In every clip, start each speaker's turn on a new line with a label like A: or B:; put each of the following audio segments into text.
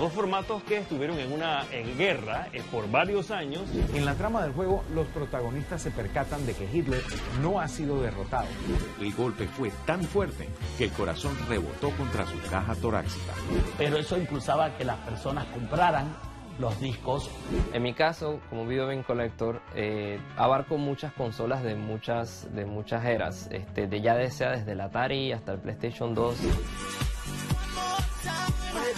A: Dos formatos que estuvieron en una en guerra eh, por varios años.
B: En la trama del juego, los protagonistas se percatan de que Hitler no ha sido derrotado.
C: El golpe fue tan fuerte que el corazón rebotó contra su caja torácica.
D: Pero eso impulsaba que las personas compraran los discos.
E: En mi caso, como Video Game Collector, eh, abarco muchas consolas de muchas, de muchas eras, este, de ya sea desde el Atari hasta el PlayStation 2.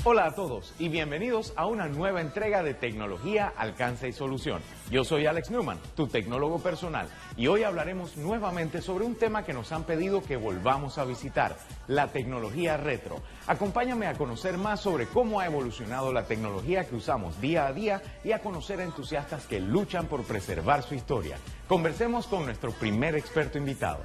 B: Hola a todos y bienvenidos a una nueva entrega de Tecnología, Alcance y Solución. Yo soy Alex Newman, tu tecnólogo personal, y hoy hablaremos nuevamente sobre un tema que nos han pedido que volvamos a visitar, la tecnología retro. Acompáñame a conocer más sobre cómo ha evolucionado la tecnología que usamos día a día y a conocer a entusiastas que luchan por preservar su historia. Conversemos con nuestro primer experto invitado.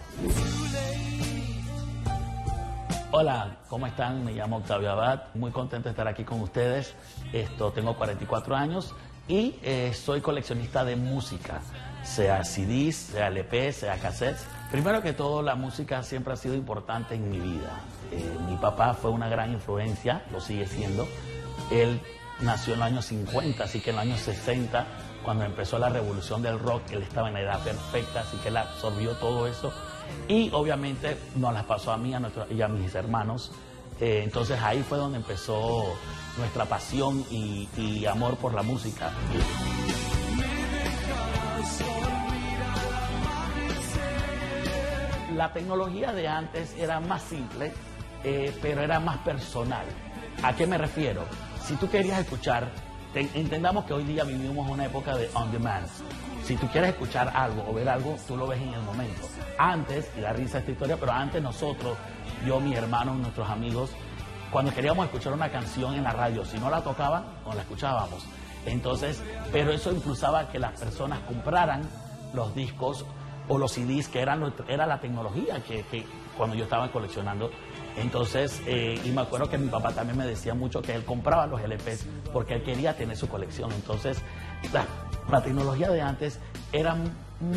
D: Hola, ¿cómo están? Me llamo Octavio Abad, muy contento de estar aquí con ustedes. Esto, tengo 44 años y eh, soy coleccionista de música, sea CDs, sea LP, sea cassettes. Primero que todo, la música siempre ha sido importante en mi vida. Eh, mi papá fue una gran influencia, lo sigue siendo. Él nació en los años 50, así que en los años 60, cuando empezó la revolución del rock, él estaba en la edad perfecta, así que él absorbió todo eso y obviamente nos las pasó a mí a y a mis hermanos. Eh, entonces ahí fue donde empezó nuestra pasión y, y amor por la música. La tecnología de antes era más simple, eh, pero era más personal. ¿A qué me refiero? Si tú querías escuchar, entendamos que hoy día vivimos una época de on demand. Si tú quieres escuchar algo o ver algo, tú lo ves en el momento. Antes, y da risa esta historia, pero antes nosotros, yo, mi hermano, nuestros amigos, cuando queríamos escuchar una canción en la radio, si no la tocaban, no la escuchábamos. Entonces, pero eso impulsaba que las personas compraran los discos o los CDs, que eran, era la tecnología que, cuando yo estaba coleccionando. Entonces, eh, y me acuerdo que mi papá también me decía mucho que él compraba los LPs porque él quería tener su colección. Entonces, la, tecnología de antes era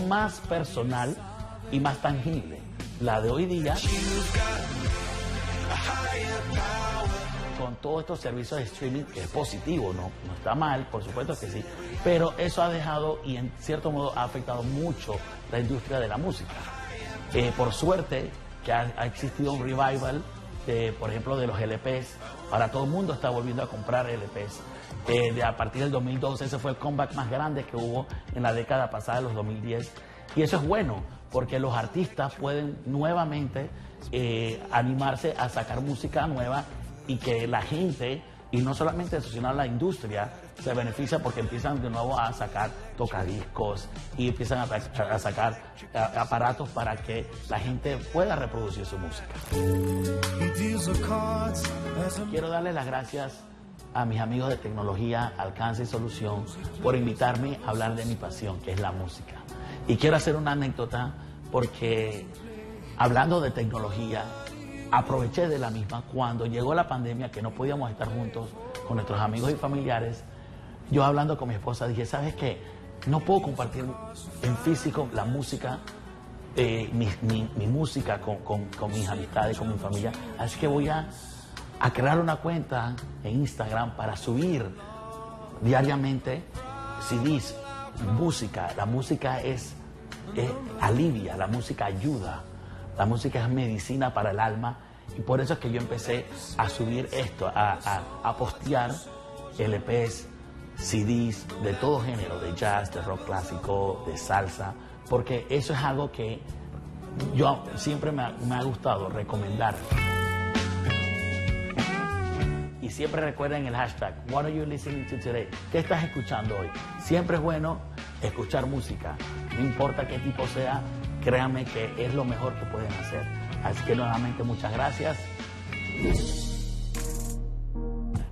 D: más personal y más tangible. La de hoy día, con todos estos servicios de streaming, que es positivo, no, no está mal, por supuesto que sí, pero eso ha dejado y en cierto modo ha afectado mucho la industria de la música. Eh, por suerte que ha, existido un revival, de, por ejemplo, de los LPs, ahora todo el mundo está volviendo a comprar LPs. Eh, de a partir del 2012 ese fue el comeback más grande que hubo en la década pasada, los 2010. Y eso es bueno, porque los artistas pueden nuevamente eh, animarse a sacar música nueva y que la gente, y no solamente eso, sino la industria, se beneficia porque empiezan de nuevo a sacar tocadiscos y empiezan a, sacar aparatos para que la gente pueda reproducir su música. Quiero darle las gracias a mis amigos de tecnología, alcance y solución por invitarme a hablar de mi pasión, que es la música. Y quiero hacer una anécdota porque hablando de tecnología, aproveché de la misma cuando llegó la pandemia que no podíamos estar juntos con nuestros amigos y familiares. Yo hablando con mi esposa dije, ¿sabes qué? No puedo compartir en físico la música, eh, mi, música con, con, mis amistades, con mi familia. Así que voy a, a crear una cuenta en Instagram para subir diariamente CDs, música. La música es alivia, la música ayuda, la música es medicina para el alma y por eso es que yo empecé a subir esto, a, a, postear LPs, CDs de todo género, de jazz, de rock clásico, de salsa, porque eso es algo que yo siempre me me ha gustado recomendar. Siempre recuerden el hashtag, what are you listening to today? ¿Qué estás escuchando hoy? Siempre es bueno escuchar música, no importa qué tipo sea, créanme que es lo mejor que pueden hacer. Así que nuevamente muchas gracias.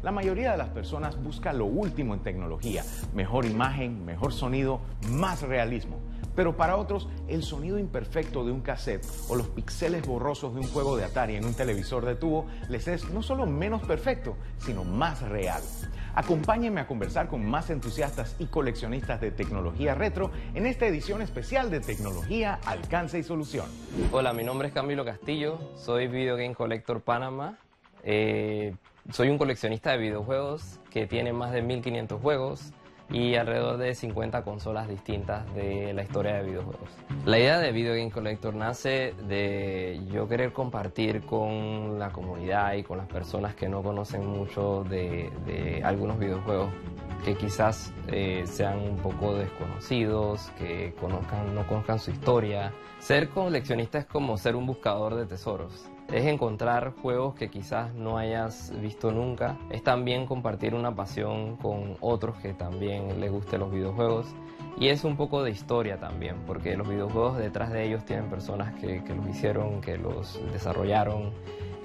B: La mayoría de las personas busca lo último en tecnología, mejor imagen, mejor sonido, más realismo. Pero para otros, el sonido imperfecto de un cassette o los píxeles borrosos de un juego de Atari en un televisor de tubo les es no solo menos perfecto, sino más real. Acompáñenme a conversar con más entusiastas y coleccionistas de tecnología retro en esta edición especial de Tecnología, Alcance y Solución.
E: Hola, mi nombre es Camilo Castillo, soy Video Game Collector Panamá Eh, soy un coleccionista de videojuegos que tiene más de 1500 juegos y alrededor de 50 consolas distintas de la historia de videojuegos. La idea de Video Game Collector nace de yo querer compartir con la comunidad y con las personas que no conocen mucho de, de algunos videojuegos que quizás eh, sean un poco desconocidos, que conozcan, no conozcan su historia. Ser coleccionista es como ser un buscador de tesoros es encontrar juegos que quizás no hayas visto nunca. Es también compartir una pasión con otros que también les gusten los videojuegos. Y es un poco de historia también, porque los videojuegos detrás de ellos tienen personas que, los hicieron, que los desarrollaron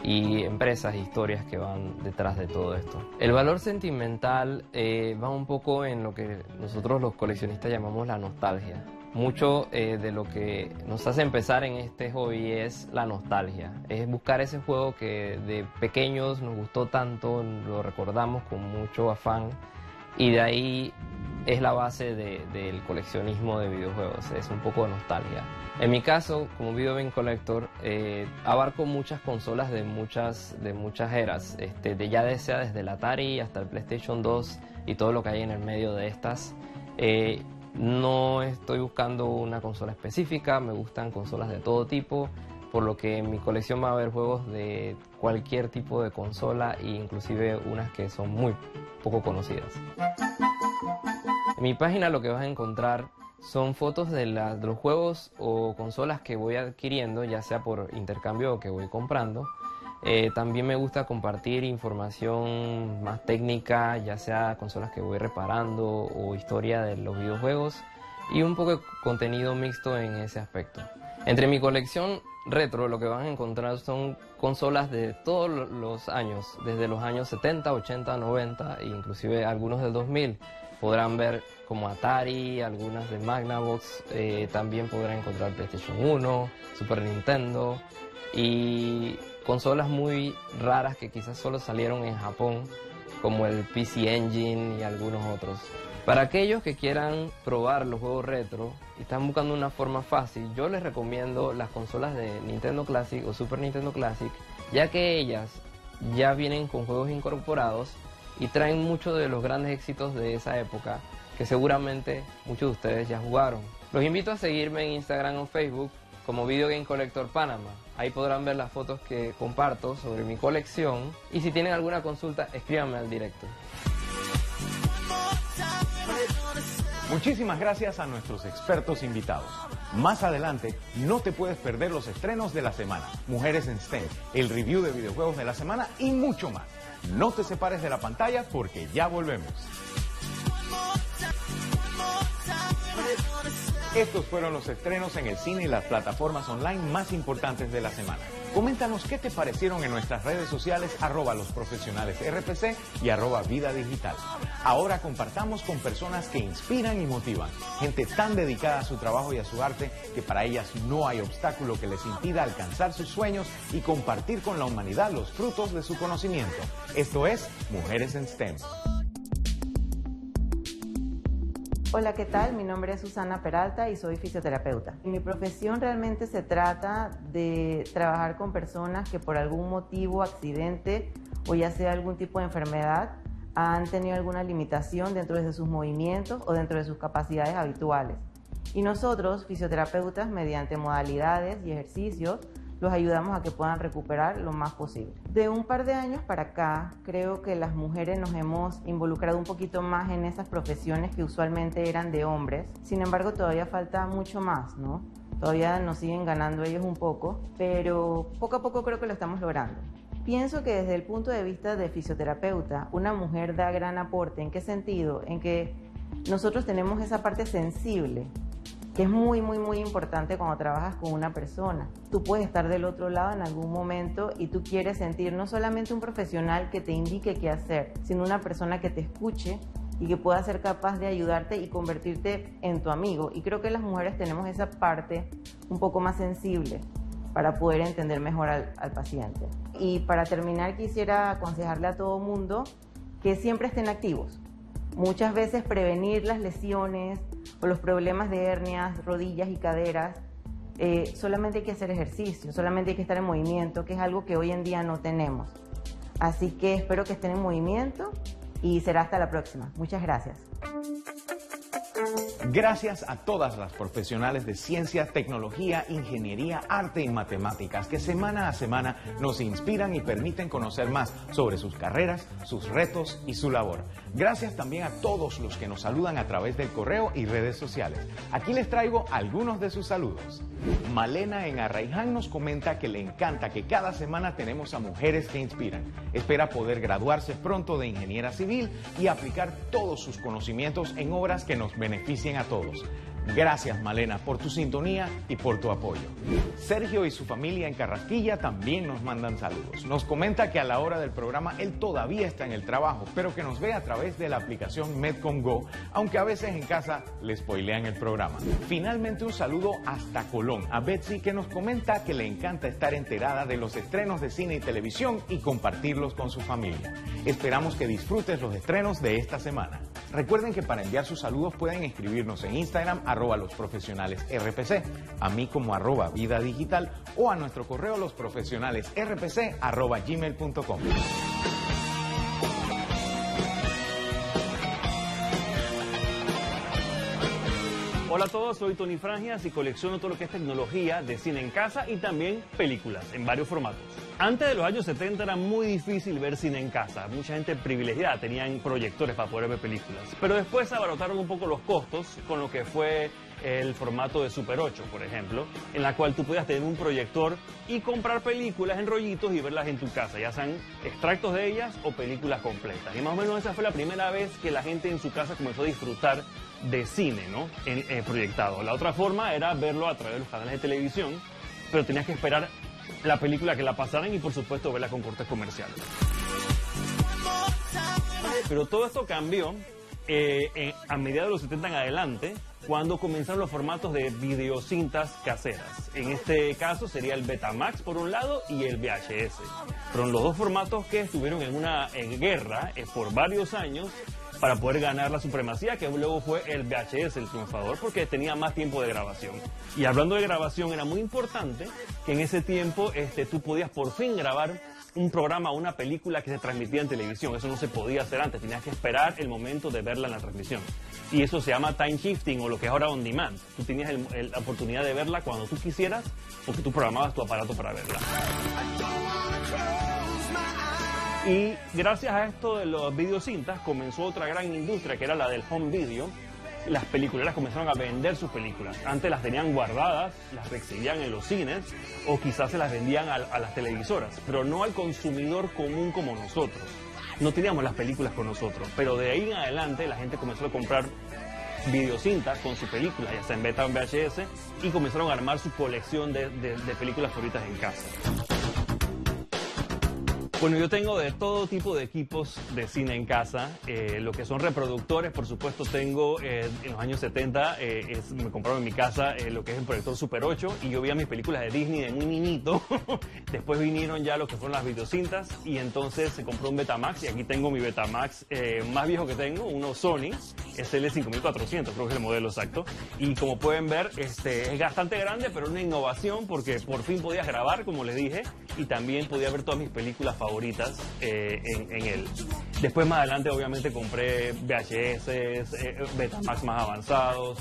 E: y empresas, historias que van detrás de todo esto. El valor sentimental eh, va un poco en lo que nosotros los coleccionistas llamamos la nostalgia. Mucho eh, de lo que nos hace empezar en este hobby es la nostalgia, es buscar ese juego que de pequeños nos gustó tanto, lo recordamos con mucho afán y de ahí es la base del coleccionismo de videojuegos, es un poco de nostalgia. En mi caso, como Video Game Collector, eh, abarco muchas consolas de muchas, de muchas eras, este, de ya sea desde el Atari hasta el PlayStation 2 y todo lo que hay en el medio de estas. Eh, no estoy buscando una consola específica, me gustan consolas de todo tipo, por lo que en mi colección va a haber juegos de cualquier tipo de consola e inclusive unas que son muy poco conocidas. En mi página lo que vas a encontrar son fotos de, de los juegos o consolas que voy adquiriendo, ya sea por intercambio o que voy comprando eh, también me gusta compartir información más técnica, ya sea consolas que voy reparando o historia de los videojuegos y un poco de contenido mixto en ese aspecto. Entre mi colección retro lo que van a encontrar son consolas de todos los años, desde los años 70, 80, 90 e inclusive algunos del 2000. Podrán ver como Atari, algunas de Magnavox, eh, también podrán encontrar PlayStation 1, Super Nintendo y consolas muy raras que quizás solo salieron en Japón, como el PC Engine y algunos otros. Para aquellos que quieran probar los juegos retro y están buscando una forma fácil, yo les recomiendo las consolas de Nintendo Classic o Super Nintendo Classic, ya que ellas ya vienen con juegos incorporados y traen muchos de los grandes éxitos de esa época que seguramente muchos de ustedes ya jugaron. Los invito a seguirme en Instagram o Facebook como Video Game Collector Panama. Ahí podrán ver las fotos que comparto sobre mi colección y si tienen alguna consulta, escríbanme al directo.
B: Muchísimas gracias a nuestros expertos invitados. Más adelante, no te puedes perder los estrenos de la semana, Mujeres en STEM, el review de videojuegos de la semana y mucho más. No te separes de la pantalla porque ya volvemos. Estos fueron los estrenos en el cine y las plataformas online más importantes de la semana. Coméntanos qué te parecieron en nuestras redes sociales arroba los profesionales RPC y arroba vida digital. Ahora compartamos con personas que inspiran y motivan, gente tan dedicada a su trabajo y a su arte que para ellas no hay obstáculo que les impida alcanzar sus sueños y compartir con la humanidad los frutos de su conocimiento. Esto es Mujeres en STEM.
F: Hola, ¿qué tal? Mi nombre es Susana Peralta y soy fisioterapeuta. Mi profesión realmente se trata de trabajar con personas que por algún motivo, accidente o ya sea algún tipo de enfermedad, han tenido alguna limitación dentro de sus movimientos o dentro de sus capacidades habituales. Y nosotros, fisioterapeutas, mediante modalidades y ejercicios, los ayudamos a que puedan recuperar lo más posible. De un par de años para acá, creo que las mujeres nos hemos involucrado un poquito más en esas profesiones que usualmente eran de hombres. Sin embargo, todavía falta mucho más, ¿no? Todavía nos siguen ganando ellos un poco, pero poco a poco creo que lo estamos logrando. Pienso que desde el punto de vista de fisioterapeuta, una mujer da gran aporte. ¿En qué sentido? En que nosotros tenemos esa parte sensible que es muy, muy, muy importante cuando trabajas con una persona. Tú puedes estar del otro lado en algún momento y tú quieres sentir no solamente un profesional que te indique qué hacer, sino una persona que te escuche y que pueda ser capaz de ayudarte y convertirte en tu amigo. Y creo que las mujeres tenemos esa parte un poco más sensible para poder entender mejor al, paciente. Y para terminar quisiera aconsejarle a todo mundo que siempre estén activos. Muchas veces prevenir las lesiones, o los problemas de hernias, rodillas y caderas, eh, solamente hay que hacer ejercicio, solamente hay que estar en movimiento, que es algo que hoy en día no tenemos. Así que espero que estén en movimiento y será hasta la próxima. Muchas gracias.
B: Gracias a todas las profesionales de ciencia, tecnología, ingeniería, arte y matemáticas que semana a semana nos inspiran y permiten conocer más sobre sus carreras, sus retos y su labor. Gracias también a todos los que nos saludan a través del correo y redes sociales. Aquí les traigo algunos de sus saludos. Malena en Arraiján nos comenta que le encanta que cada semana tenemos a mujeres que inspiran. Espera poder graduarse pronto de ingeniera civil y aplicar todos sus conocimientos en obras que nos beneficien a todos. Gracias Malena por tu sintonía y por tu apoyo. Sergio y su familia en Carrasquilla también nos mandan saludos. Nos comenta que a la hora del programa él todavía está en el trabajo, pero que nos ve a través de la aplicación Medcom Go, aunque a veces en casa le spoilean el programa. Finalmente un saludo hasta Colón a Betsy que nos comenta que le encanta estar enterada de los estrenos de cine y televisión y compartirlos con su familia. Esperamos que disfrutes los estrenos de esta semana. Recuerden que para enviar sus saludos pueden escribirnos en Instagram arroba los profesionales RPC, a mí como arroba vida digital o a nuestro correo los profesionales RPC arroba gmail.com.
A: Hola a todos, soy Tony Frangias y colecciono todo lo que es tecnología de cine en casa y también películas en varios formatos. Antes de los años 70 era muy difícil ver cine en casa. Mucha gente privilegiada tenían proyectores para poder ver películas. Pero después se abarataron un poco los costos con lo que fue el formato de Super 8, por ejemplo, en la cual tú podías tener un proyector y comprar películas en rollitos y verlas en tu casa, ya sean extractos de ellas o películas completas. Y más o menos esa fue la primera vez que la gente en su casa comenzó a disfrutar de cine, ¿no? En, eh, proyectado. La otra forma era verlo a través de los canales de televisión, pero tenías que esperar la película que la pasaran y por supuesto verla con cortes comerciales. Pero todo esto cambió eh, a mediados de los 70 en adelante, cuando comenzaron los formatos de videocintas caseras. En este caso sería el Betamax por un lado y el VHS. Fueron los dos formatos que estuvieron en una en guerra eh, por varios años para poder ganar la supremacía, que luego fue el VHS el triunfador, porque tenía más tiempo de grabación. Y hablando de grabación, era muy importante que en ese tiempo este, tú podías por fin grabar un programa o una película que se transmitía en televisión. Eso no se podía hacer antes, tenías que esperar el momento de verla en la transmisión. Y eso se llama time shifting o lo que es ahora on demand. Tú tenías la oportunidad de verla cuando tú quisieras porque tú programabas tu aparato para verla. Y gracias a esto de los videocintas comenzó otra gran industria que era la del home video. Las películas comenzaron a vender sus películas. Antes las tenían guardadas, las exhibían en los cines o quizás se las vendían a, las televisoras, pero no al consumidor común como nosotros. No teníamos las películas con nosotros, pero de ahí en adelante la gente comenzó a comprar videocintas con su película, ya sea en beta o en VHS, y comenzaron a armar su colección de películas favoritas en casa. Bueno, yo tengo de todo tipo de equipos de cine en casa. Eh, lo que son reproductores, por supuesto, tengo eh, en los años 70, eh, es, me compraron en mi casa eh, lo que es el proyector Super 8 y yo veía mis películas de Disney de muy niñito. Después vinieron ya lo que fueron las videocintas y entonces se compró un Betamax y aquí tengo mi Betamax eh, más viejo que tengo, uno Sony, es el 5400, creo que es el modelo exacto. Y como pueden ver, este, es bastante grande, pero una innovación porque por fin podías grabar, como les dije, y también podía ver todas mis películas favoritas eh, en, en, él. Después más adelante obviamente compré VHS, eh, Betamax más avanzados.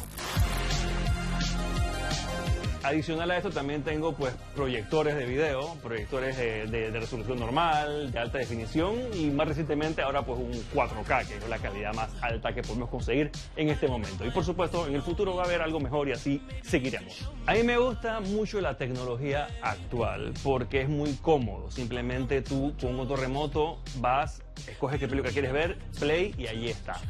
A: Adicional a esto también tengo pues proyectores de video, proyectores de, de, resolución normal, de alta definición y más recientemente ahora pues un 4K, que es la calidad más alta que podemos conseguir en este momento. Y por supuesto en el futuro va a haber algo mejor y así seguiremos. A mí me gusta mucho la tecnología actual porque es muy cómodo. Simplemente tú con un motor remoto vas, escoges qué película quieres ver, play y ahí está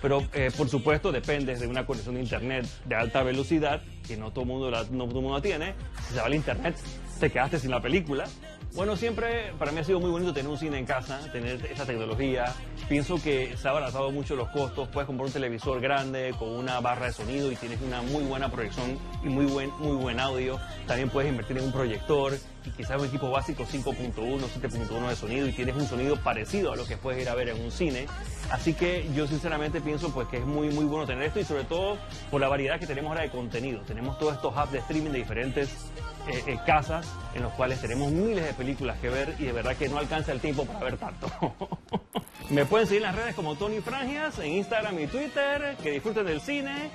A: pero eh, por supuesto depende de una conexión de internet de alta velocidad que no todo el mundo la, no todo mundo tiene. Si se va el internet, te quedaste sin la película. Bueno, siempre para mí ha sido muy bonito tener un cine en casa, tener esa tecnología. Pienso que se ha abaratado mucho los costos. Puedes comprar un televisor grande con una barra de sonido y tienes una muy buena proyección y muy buen, muy buen audio. También puedes invertir en un proyector y quizás un equipo básico 5.1, 7.1 de sonido y tienes un sonido parecido a lo que puedes ir a ver en un cine. Así que yo sinceramente pienso pues que es muy muy bueno tener esto y sobre todo por la variedad que tenemos ahora de contenido. Tenemos todos estos apps de streaming de diferentes eh, eh, casas en los cuales tenemos miles de películas que ver y de verdad que no alcanza el tiempo para ver tanto. Me pueden seguir en las redes como Tony Frangias, en Instagram y Twitter, que disfruten del cine.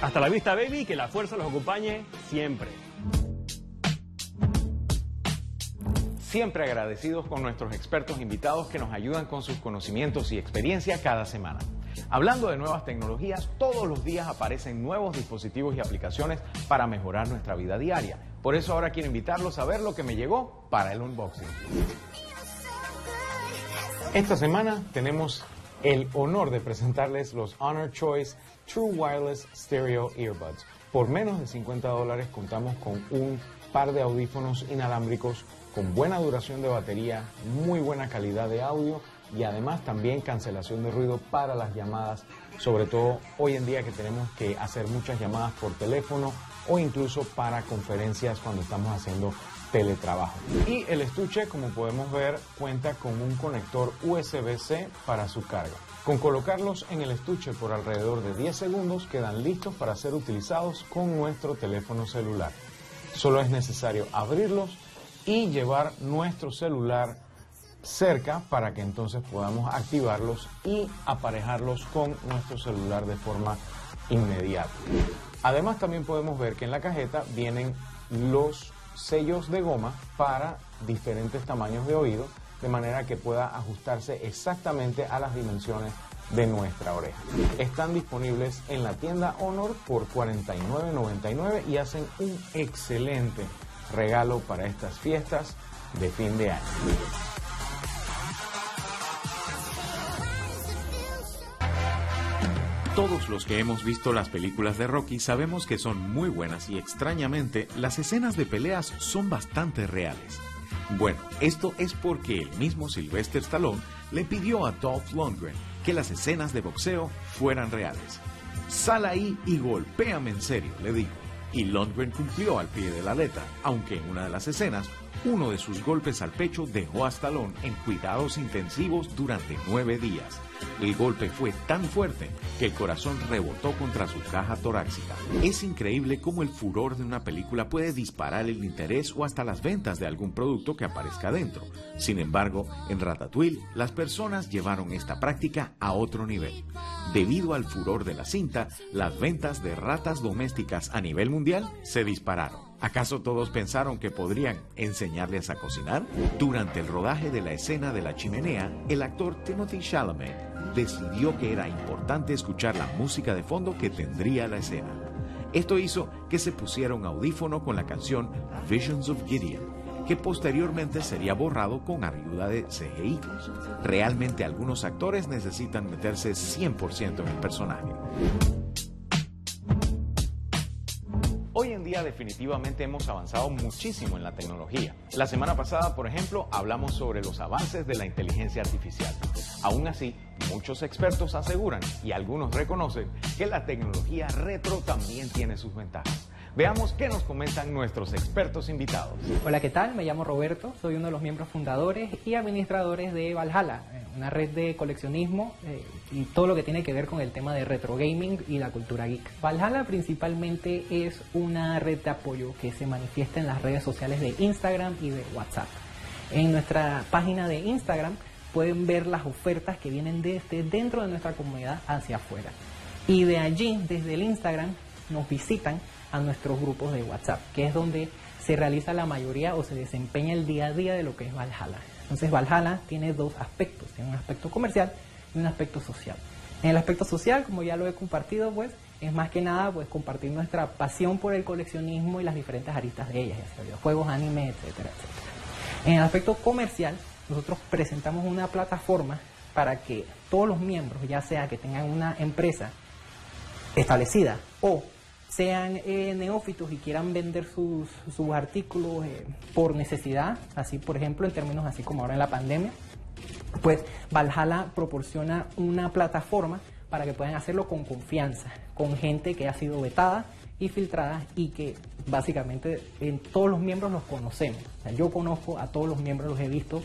A: Hasta la vista, baby, que la fuerza los acompañe siempre.
B: Siempre agradecidos con nuestros expertos invitados que nos ayudan con sus conocimientos y experiencia cada semana. Hablando de nuevas tecnologías, todos los días aparecen nuevos dispositivos y aplicaciones para mejorar nuestra vida diaria. Por eso ahora quiero invitarlos a ver lo que me llegó para el unboxing. Esta semana tenemos el honor de presentarles los Honor Choice True Wireless Stereo Earbuds. Por menos de 50 dólares contamos con un par de audífonos inalámbricos con buena duración de batería, muy buena calidad de audio y además también cancelación de ruido para las llamadas, sobre todo hoy en día que tenemos que hacer muchas llamadas por teléfono o incluso para conferencias cuando estamos haciendo teletrabajo. Y el estuche, como podemos ver, cuenta con un conector USB-C para su carga. Con colocarlos en el estuche por alrededor de 10 segundos quedan listos para ser utilizados con nuestro teléfono celular. Solo es necesario abrirlos y llevar nuestro celular cerca para que entonces podamos activarlos y aparejarlos con nuestro celular de forma inmediata. Además también podemos ver que en la cajeta vienen los sellos de goma para diferentes tamaños de oído de manera que pueda ajustarse exactamente a las dimensiones de nuestra oreja. Están disponibles en la tienda Honor por $49.99 y hacen un excelente regalo para estas fiestas de fin de año.
C: Todos los que hemos visto las películas de Rocky sabemos que son muy buenas y extrañamente las escenas de peleas son bastante reales. Bueno, esto es porque el mismo Sylvester Stallone le pidió a Dolph Lundgren que las escenas de boxeo fueran reales. Sal ahí y golpéame en serio, le dijo. Y Lundgren cumplió al pie de la letra, aunque en una de las escenas, uno de sus golpes al pecho dejó a Stallone en cuidados intensivos durante nueve días. El golpe fue tan fuerte que el corazón rebotó contra su caja torácica. Es increíble cómo el furor de una película puede disparar el interés o hasta las ventas de algún producto que aparezca dentro. Sin embargo, en Ratatouille, las personas llevaron esta práctica a otro nivel. Debido al furor de la cinta, las ventas de ratas domésticas a nivel mundial se dispararon. ¿Acaso todos pensaron que podrían enseñarles a cocinar? Durante el rodaje de la escena de la chimenea, el actor Timothy Chalamet decidió que era importante escuchar la música de fondo que tendría la escena. Esto hizo que se pusiera un audífono con la canción Visions of Gideon, que posteriormente sería borrado con ayuda de CGI. Realmente algunos actores necesitan meterse 100% en el personaje.
B: Definitivamente hemos avanzado muchísimo en la tecnología. La semana pasada, por ejemplo, hablamos sobre los avances de la inteligencia artificial. Aún así, muchos expertos aseguran y algunos reconocen que la tecnología retro también tiene sus ventajas. Veamos qué nos comentan nuestros expertos invitados.
G: Hola, ¿qué tal? Me llamo Roberto, soy uno de los miembros fundadores y administradores de Valhalla, eh, una red de coleccionismo eh, y todo lo que tiene que ver con el tema de retro gaming y la cultura geek. Valhalla principalmente es una red de apoyo que se manifiesta en las redes sociales de Instagram y de WhatsApp. En nuestra página de Instagram pueden ver las ofertas que vienen desde dentro de nuestra comunidad hacia afuera. Y de allí, desde el Instagram, nos visitan a nuestros grupos de WhatsApp, que es donde se realiza la mayoría o se desempeña el día a día de lo que es Valhalla. Entonces Valhalla tiene dos aspectos, tiene un aspecto comercial y un aspecto social. En el aspecto social, como ya lo he compartido, pues es más que nada pues compartir nuestra pasión por el coleccionismo y las diferentes aristas de ellas, ya sea videojuegos, anime, etcétera, etcétera. En el aspecto comercial, nosotros presentamos una plataforma para que todos los miembros, ya sea que tengan una empresa establecida o sean eh, neófitos y quieran vender sus, sus artículos eh, por necesidad, así por ejemplo en términos así como ahora en la pandemia, pues Valhalla proporciona una plataforma para que puedan hacerlo con confianza, con gente que ha sido vetada y filtrada y que básicamente en todos los miembros los conocemos. Yo conozco a todos los miembros, los he visto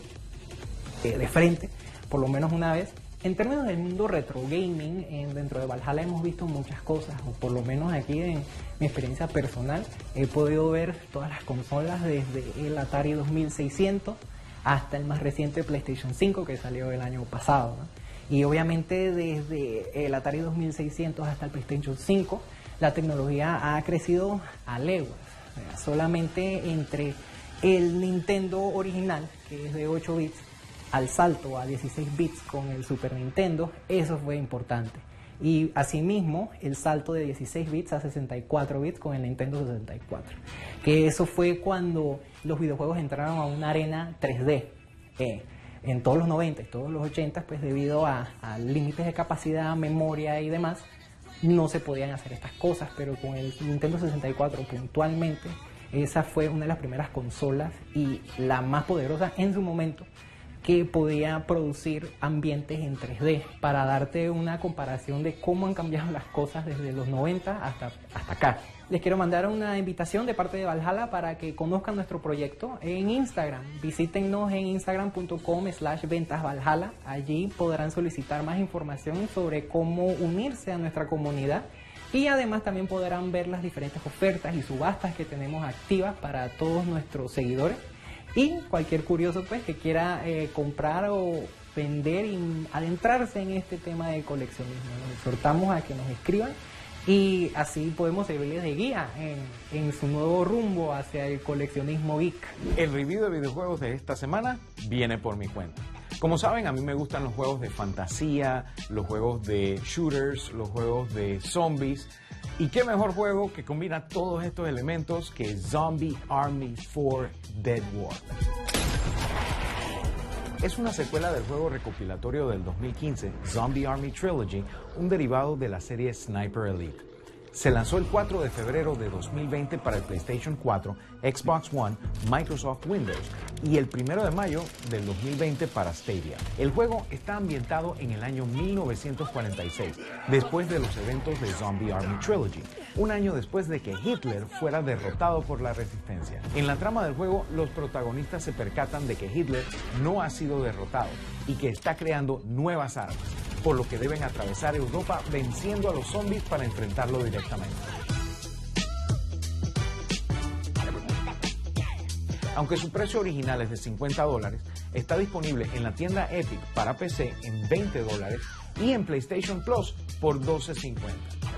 G: eh, de frente por lo menos una vez En términos del mundo retro gaming, dentro de Valhalla hemos visto muchas cosas, o por lo menos aquí en mi experiencia personal, he podido ver todas las consolas desde el Atari 2600 hasta el más reciente PlayStation 5 que salió el año pasado. Y obviamente desde el Atari 2600 hasta el PlayStation 5, la tecnología ha crecido a leguas. solamente entre el Nintendo original, que es de 8 bits, al salto a 16 bits con el Super Nintendo, eso fue importante. Y asimismo, el salto de 16 bits a 64 bits con el Nintendo 64. Que eso fue cuando los videojuegos entraron a una arena 3D. Eh, en todos los 90 y todos los 80, pues debido a, a límites de capacidad, memoria y demás, no se podían hacer estas cosas, pero con el Nintendo 64 puntualmente, esa fue una de las primeras consolas y la más poderosa en su momento que podía producir ambientes en 3D para darte una comparación de cómo han cambiado las cosas desde los 90 hasta, hasta acá. Les quiero mandar una invitación de parte de Valhalla para que conozcan nuestro proyecto en Instagram. Visítenos en instagram.com slash ventas Valhalla. Allí podrán solicitar más información sobre cómo unirse a nuestra comunidad y además también podrán ver las diferentes ofertas y subastas que tenemos activas para todos nuestros seguidores y cualquier curioso pues que quiera eh, comprar o vender y adentrarse en este tema de coleccionismo. Nos exhortamos a que nos escriban y así podemos servirles de guía en, en, su nuevo rumbo hacia el coleccionismo geek.
B: El review de videojuegos de esta semana viene por mi cuenta. Como saben, a mí me gustan los juegos de fantasía, los juegos de shooters, los juegos de zombies. ¿Y qué mejor juego que combina todos estos elementos que Zombie Army 4 Dead War? Es una secuela del juego recopilatorio del 2015, Zombie Army Trilogy, un derivado de la serie Sniper Elite. Se lanzó el 4 de febrero de 2020 para el PlayStation 4, Xbox One, Microsoft Windows y el 1 de mayo del 2020 para Stadia. El juego está ambientado en el año 1946, después de los eventos de Zombie Army Trilogy, un año después de que Hitler fuera derrotado por la resistencia. En la trama del juego, los protagonistas se percatan de que Hitler no ha sido derrotado y que está creando nuevas armas por lo que deben atravesar Europa venciendo a los zombies para enfrentarlo directamente. Aunque su precio original es de 50 dólares, está disponible en la tienda Epic para PC en 20 dólares y en PlayStation Plus por 12.50.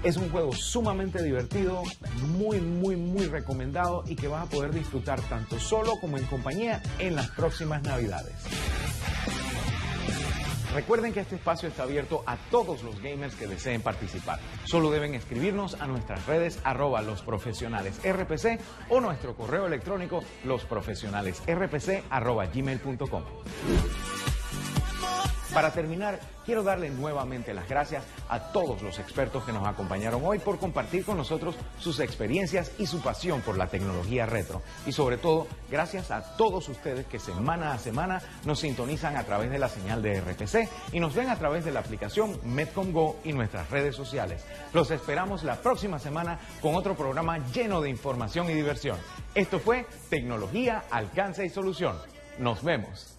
B: Es un juego sumamente divertido, muy, muy, muy recomendado y que vas a poder disfrutar tanto solo como en compañía en las próximas navidades. Recuerden que este espacio está abierto a todos los gamers que deseen participar. Solo deben escribirnos a nuestras redes arroba los profesionales RPC o nuestro correo electrónico losprofesionalesrpc arroba gmail.com. Para terminar, quiero darle nuevamente las gracias a todos los expertos que nos acompañaron hoy por compartir con nosotros sus experiencias y su pasión por la tecnología retro. Y sobre todo, gracias a todos ustedes que semana a semana nos sintonizan a través de la señal de RPC y nos ven a través de la aplicación Medcom Go y nuestras redes sociales. Los esperamos la próxima semana con otro programa lleno de información y diversión. Esto fue Tecnología, Alcance y Solución. Nos vemos.